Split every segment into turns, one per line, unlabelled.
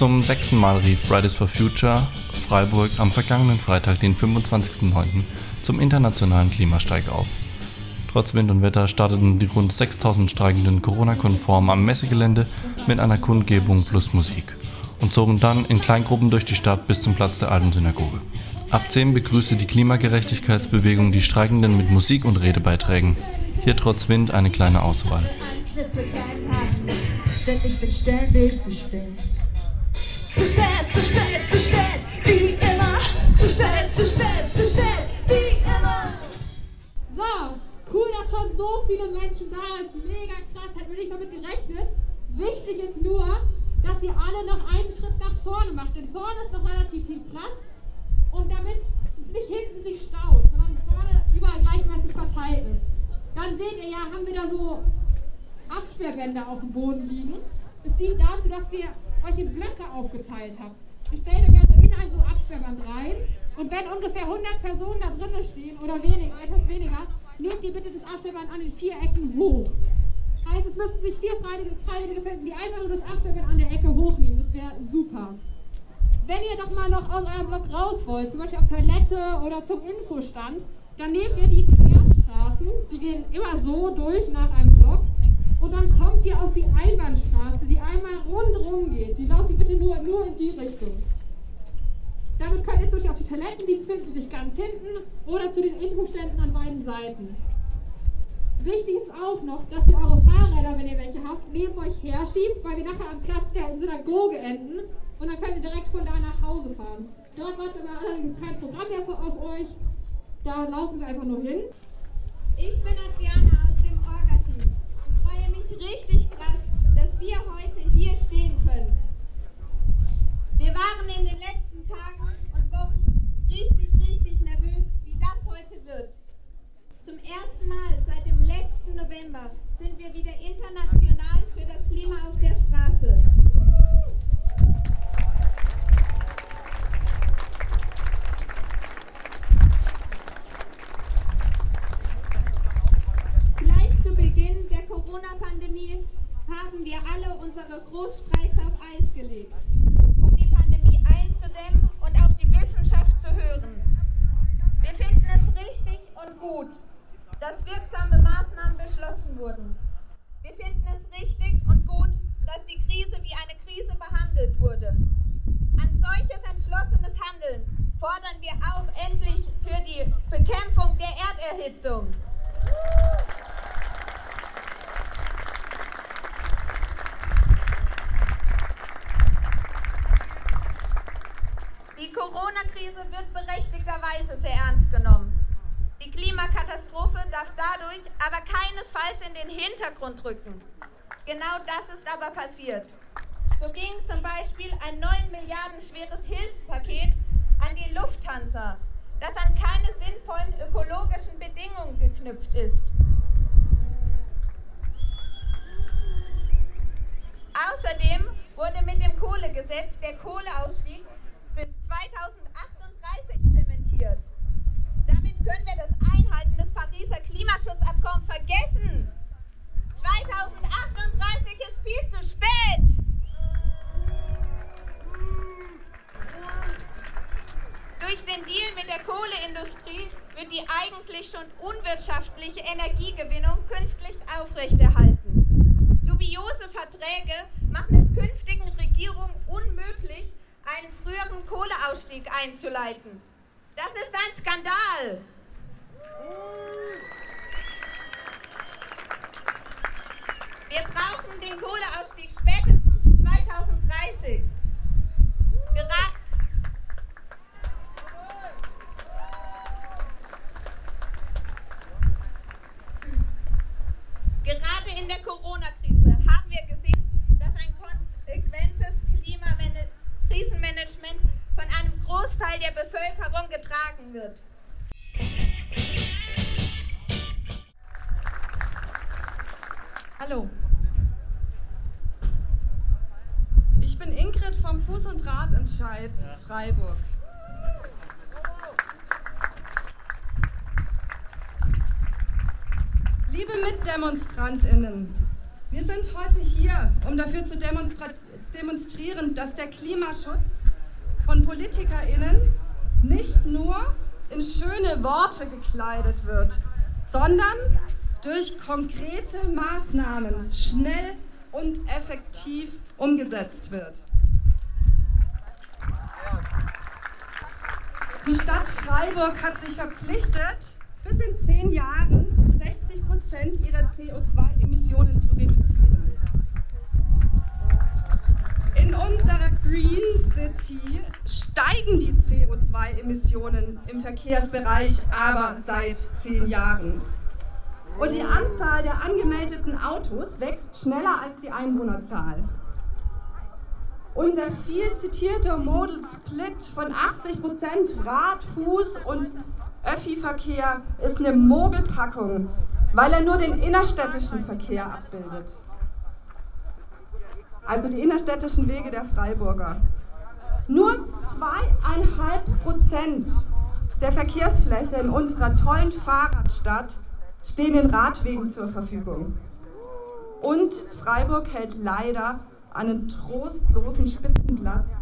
Zum sechsten Mal rief Fridays for Future Freiburg am vergangenen Freitag, den 25.09., zum internationalen Klimastreik auf. Trotz Wind und Wetter starteten die rund 6000 Streikenden Corona-konform am Messegelände mit einer Kundgebung plus Musik und zogen dann in Kleingruppen durch die Stadt bis zum Platz der alten Synagoge. Ab 10 begrüßte die Klimagerechtigkeitsbewegung die Streikenden mit Musik und Redebeiträgen. Hier trotz Wind eine kleine Auswahl. Ich bin ständig zu spät. Zu spät, zu spät, zu spät, wie immer. Zu spät, zu spät, zu spät, wie immer.
So, cool, dass schon so viele Menschen da sind. Mega krass, hätten wir nicht damit gerechnet. Wichtig ist nur, dass ihr alle noch einen Schritt nach vorne macht. Denn vorne ist noch relativ viel Platz. Und damit es nicht hinten sich staut, sondern vorne überall gleichmäßig verteilt ist. Dann seht ihr ja, haben wir da so Absperrbänder auf dem Boden liegen. Es dient dazu, dass wir euch in Blöcke aufgeteilt haben. Ihr stellt euch also in ein so Absperrband rein und wenn ungefähr 100 Personen da drinnen stehen oder weniger, etwas weniger, nehmt ihr bitte das Absperrband an den vier Ecken hoch. Heißt, es müssten sich vier Freiwillige finden, die einfach nur das Absperrband an der Ecke hochnehmen. Das wäre super. Wenn ihr doch mal noch aus eurem Block raus wollt, zum Beispiel auf Toilette oder zum Infostand, dann nehmt ihr die Querstraßen, die gehen immer so durch nach einem Block und dann kommt ihr auf die Einbahnstraße, die einmal rundherum geht. Die lauft bitte nur, nur in die Richtung. Damit könnt ihr zum Beispiel auf die Toiletten, die befinden sich ganz hinten oder zu den Infoständen an beiden Seiten. Wichtig ist auch noch, dass ihr eure Fahrräder, wenn ihr welche habt, neben euch herschiebt, weil wir nachher am Platz der Synagoge enden und dann könnt ihr direkt von da nach Hause fahren. Dort wartet aber allerdings kein Programm mehr auf euch. Da laufen wir einfach nur hin.
Ich bin Adriana aus richtig krass, dass wir heute hier stehen können. Wir waren in den letzten Tagen und Wochen richtig, richtig nervös, wie das heute wird. Zum ersten Mal seit dem letzten November sind wir wieder international für das Klima auf der Straße. Corona-Pandemie haben wir alle unsere Großstreiks auf Eis gelegt, um die Pandemie einzudämmen und auf die Wissenschaft zu hören. Wir finden es richtig und gut, dass wirksame Maßnahmen beschlossen wurden. Wir finden es richtig und gut, dass die Krise wie eine Krise behandelt wurde. An solches entschlossenes Handeln fordern wir auch endlich für die Bekämpfung der Erderhitzung. Die Corona-Krise wird berechtigterweise sehr ernst genommen. Die Klimakatastrophe darf dadurch aber keinesfalls in den Hintergrund rücken. Genau das ist aber passiert. So ging zum Beispiel ein 9 Milliarden schweres Hilfspaket an die Lufthansa, das an keine sinnvollen ökologischen Bedingungen geknüpft ist. Außerdem wurde mit dem Kohlegesetz der Kohleausstieg bis 2038 zementiert. Damit können wir das Einhalten des Pariser Klimaschutzabkommens vergessen. 2038 ist viel zu spät. Durch den Deal mit der Kohleindustrie wird die eigentlich schon unwirtschaftliche Energiegewinnung künstlich aufrechterhalten. Dubiose Verträge machen es künftigen Regierungen unmöglich, einen früheren Kohleausstieg einzuleiten. Das ist ein Skandal. Wir brauchen den Kohleausstieg spätestens 2030. Gera Gerade in der Corona-Krise haben wir gesehen, dass ein konsequentes Krisenmanagement von einem Großteil der Bevölkerung getragen wird.
Hallo. Ich bin Ingrid vom Fuß- und Radentscheid Freiburg. Liebe Mitdemonstrantinnen, wir sind heute hier, um dafür zu demonstrieren, demonstrieren, dass der Klimaschutz von PolitikerInnen nicht nur in schöne Worte gekleidet wird, sondern durch konkrete Maßnahmen schnell und effektiv umgesetzt wird. Die Stadt Freiburg hat sich verpflichtet, bis in zehn Jahren 60 Prozent ihrer CO2-Emissionen zu reduzieren. In unserer Green City steigen die CO2-Emissionen im Verkehrsbereich aber seit zehn Jahren. Und die Anzahl der angemeldeten Autos wächst schneller als die Einwohnerzahl. Unser viel zitierter Model Split von 80% Rad, Fuß und Öffi-Verkehr ist eine Mogelpackung, weil er nur den innerstädtischen Verkehr abbildet. Also die innerstädtischen Wege der Freiburger. Nur zweieinhalb Prozent der Verkehrsfläche in unserer tollen Fahrradstadt stehen den Radwegen zur Verfügung. Und Freiburg hält leider einen trostlosen Spitzenplatz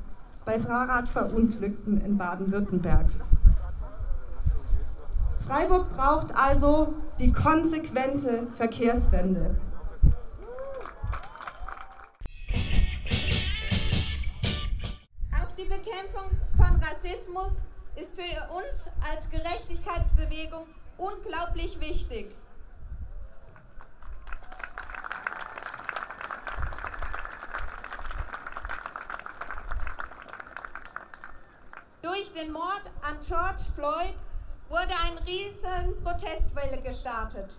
bei Fahrradverunglückten in Baden-Württemberg. Freiburg braucht also die konsequente Verkehrswende.
Auch die Bekämpfung von Rassismus ist für uns als Gerechtigkeitsbewegung unglaublich wichtig. Durch den Mord an George Floyd wurde eine riesen Protestwelle gestartet.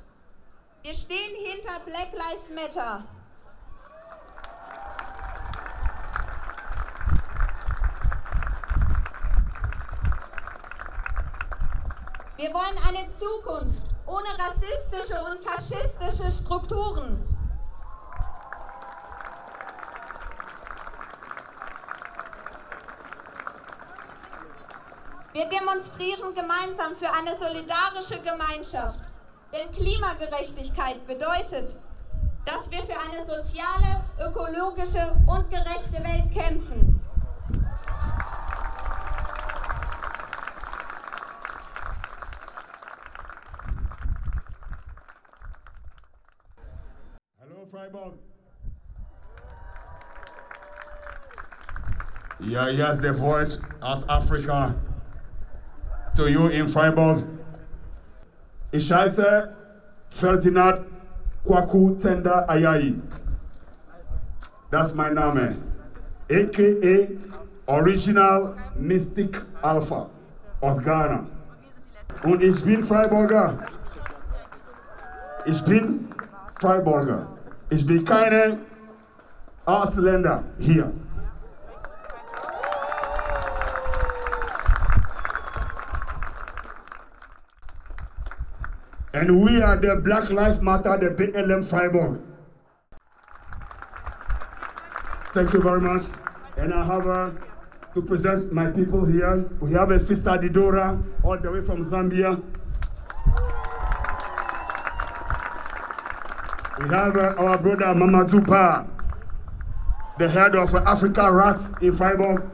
Wir stehen hinter Black Lives Matter. Wir wollen eine Zukunft ohne rassistische und faschistische Strukturen. Wir demonstrieren gemeinsam für eine solidarische Gemeinschaft. Denn Klimagerechtigkeit bedeutet, dass wir für eine soziale, ökologische und gerechte Welt kämpfen.
Hello, Freiburg. Yeah, yes, the voice as Africa to you in Freiburg. Ich heiße Ferdinand Kwaku Tenda Ayayi. Das ist mein Name. AKA Original Mystic Alpha aus Ghana. Und ich bin Freiburger. Ich bin Freiburger. Ich bin keine Ausländer hier. And we are the Black Lives Matter, the BLM Freiburg. Thank you very much. And I have uh, to present my people here. We have a sister Didora, all the way from Zambia. We have uh, our brother Mamadou Ba, the head of uh, Africa Rats in Freiburg.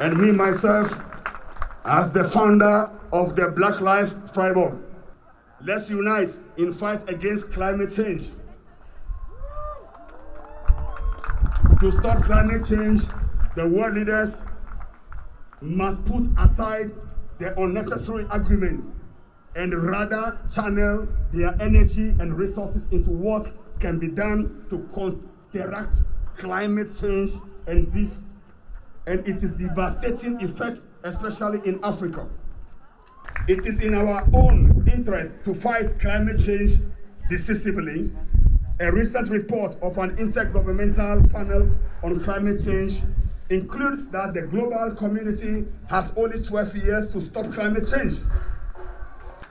and me, myself, as the founder of the Black Lives Freiburg. Let's unite in fight against climate change. To stop climate change, the world leaders must put aside the unnecessary agreements and rather channel their energy and resources into what can be done to counteract climate change and this and its devastating effects, especially in Africa. It is in our own interest to fight climate change decisively. A recent report of an intergovernmental panel on climate change includes that the global community has only 12 years to stop climate change.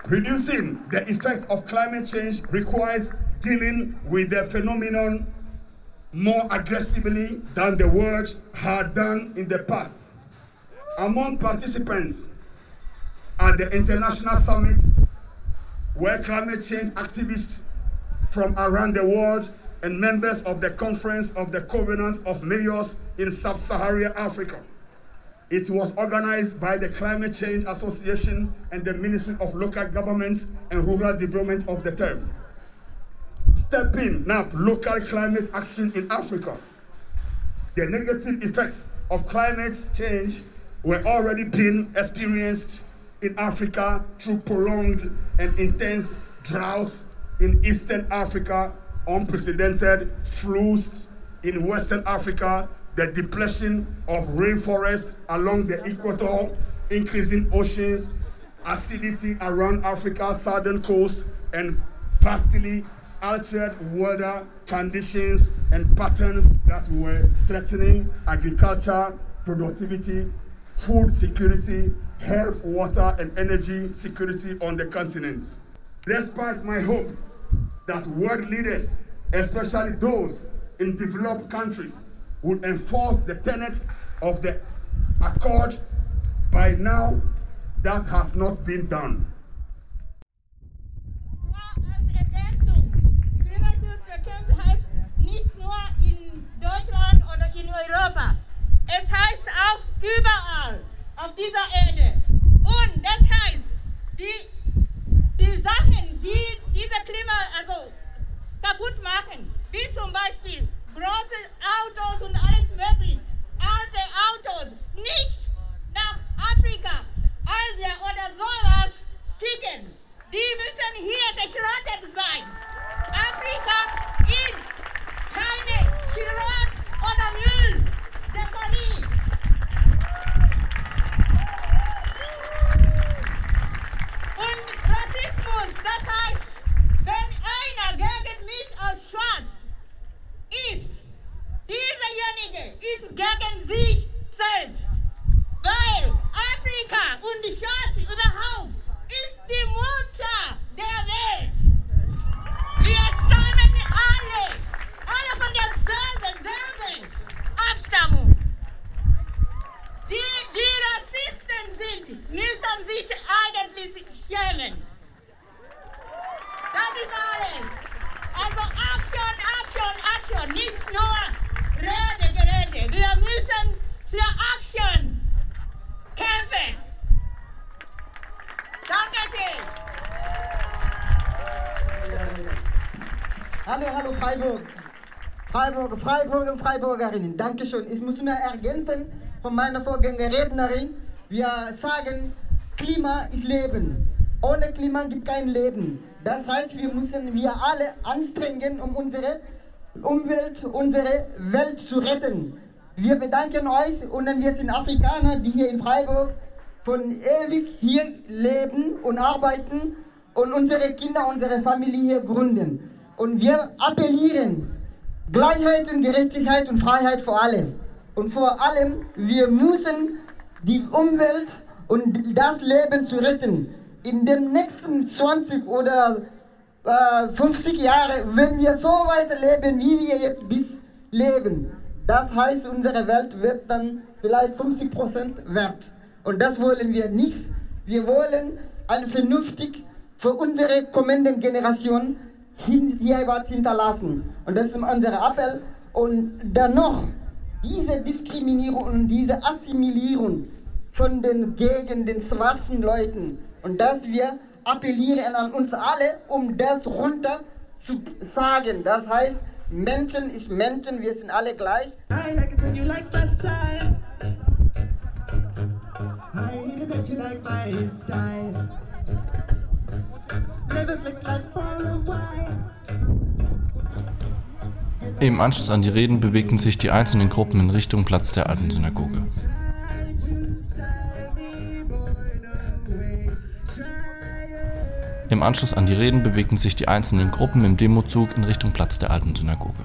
Reducing the effects of climate change requires dealing with the phenomenon more aggressively than the world had done in the past. Among participants at the international summit, were climate change activists from around the world and members of the Conference of the Covenant of Mayors in Sub-Saharan Africa. It was organized by the Climate Change Association and the Ministry of Local Government and Rural Development of the term. Stepping up local climate action in Africa. The negative effects of climate change were already being experienced in Africa through prolonged and intense droughts in Eastern Africa, unprecedented floods in Western Africa, the depletion of rainforests along the equator, increasing oceans, acidity around Africa's southern coast, and vastly altered weather conditions and patterns that were threatening agriculture, productivity, food security, health, water, and energy security on the continent. Despite my hope that world leaders, especially those in developed countries, would enforce the tenets of the accord, by now that has not been done.
Überall auf dieser Erde. Und das heißt, die, die Sachen, die diese Klima also kaputt machen, wie zum Beispiel große Autos und alles mögliche, alte Autos, nicht nach Afrika, Asien oder sowas schicken. Die müssen hier verschrottet sein. Afrika ist keine Schrott- oder Mülldeponie. Und Rassismus, das heißt, wenn einer gegen mich als schwarz ist, dieserjenige ist gegen sich selbst. Weil Afrika und die Schwarze überhaupt ist die Mutter der Welt. Wir stammen alle, alle von derselben, selben Abstammung. Die, die Rassisten sind, müssen sich eigentlich schämen. Das ist alles. Also Action, Action, Action. Nicht nur Rede, Gerede. Wir müssen für Action kämpfen. Dankeschön.
Hallo, hallo Freiburg. Freiburg, Freiburger, Freiburgerinnen, Dankeschön. Ich muss nur ergänzen von meiner Vorgängerrednerin. Wir sagen, Klima ist Leben. Ohne Klima gibt kein Leben. Das heißt, wir müssen wir alle anstrengen, um unsere Umwelt, unsere Welt zu retten. Wir bedanken euch und wir sind Afrikaner, die hier in Freiburg von ewig hier leben und arbeiten und unsere Kinder, unsere Familie hier gründen. Und wir appellieren Gleichheit und Gerechtigkeit und Freiheit für alle. Und vor allem, wir müssen die Umwelt und das Leben zu retten. In den nächsten 20 oder äh, 50 Jahren, wenn wir so weiterleben, wie wir jetzt bis leben, das heißt, unsere Welt wird dann vielleicht 50 Prozent wert. Und das wollen wir nicht. Wir wollen ein vernünftig für unsere kommenden Generationen was hinterlassen. Und das ist unser Appell. Und dennoch, diese Diskriminierung und diese Assimilierung von den gegen den schwarzen Leuten und dass wir appellieren an uns alle, um das runter zu sagen. Das heißt, Menschen ist Menschen, wir sind alle gleich.
I like it you like my style. I like it you like my style.
Im Anschluss an die Reden bewegten sich die einzelnen Gruppen in Richtung Platz der alten Synagoge. Im Anschluss an die Reden bewegten sich die einzelnen Gruppen im Demozug in Richtung Platz der alten Synagoge.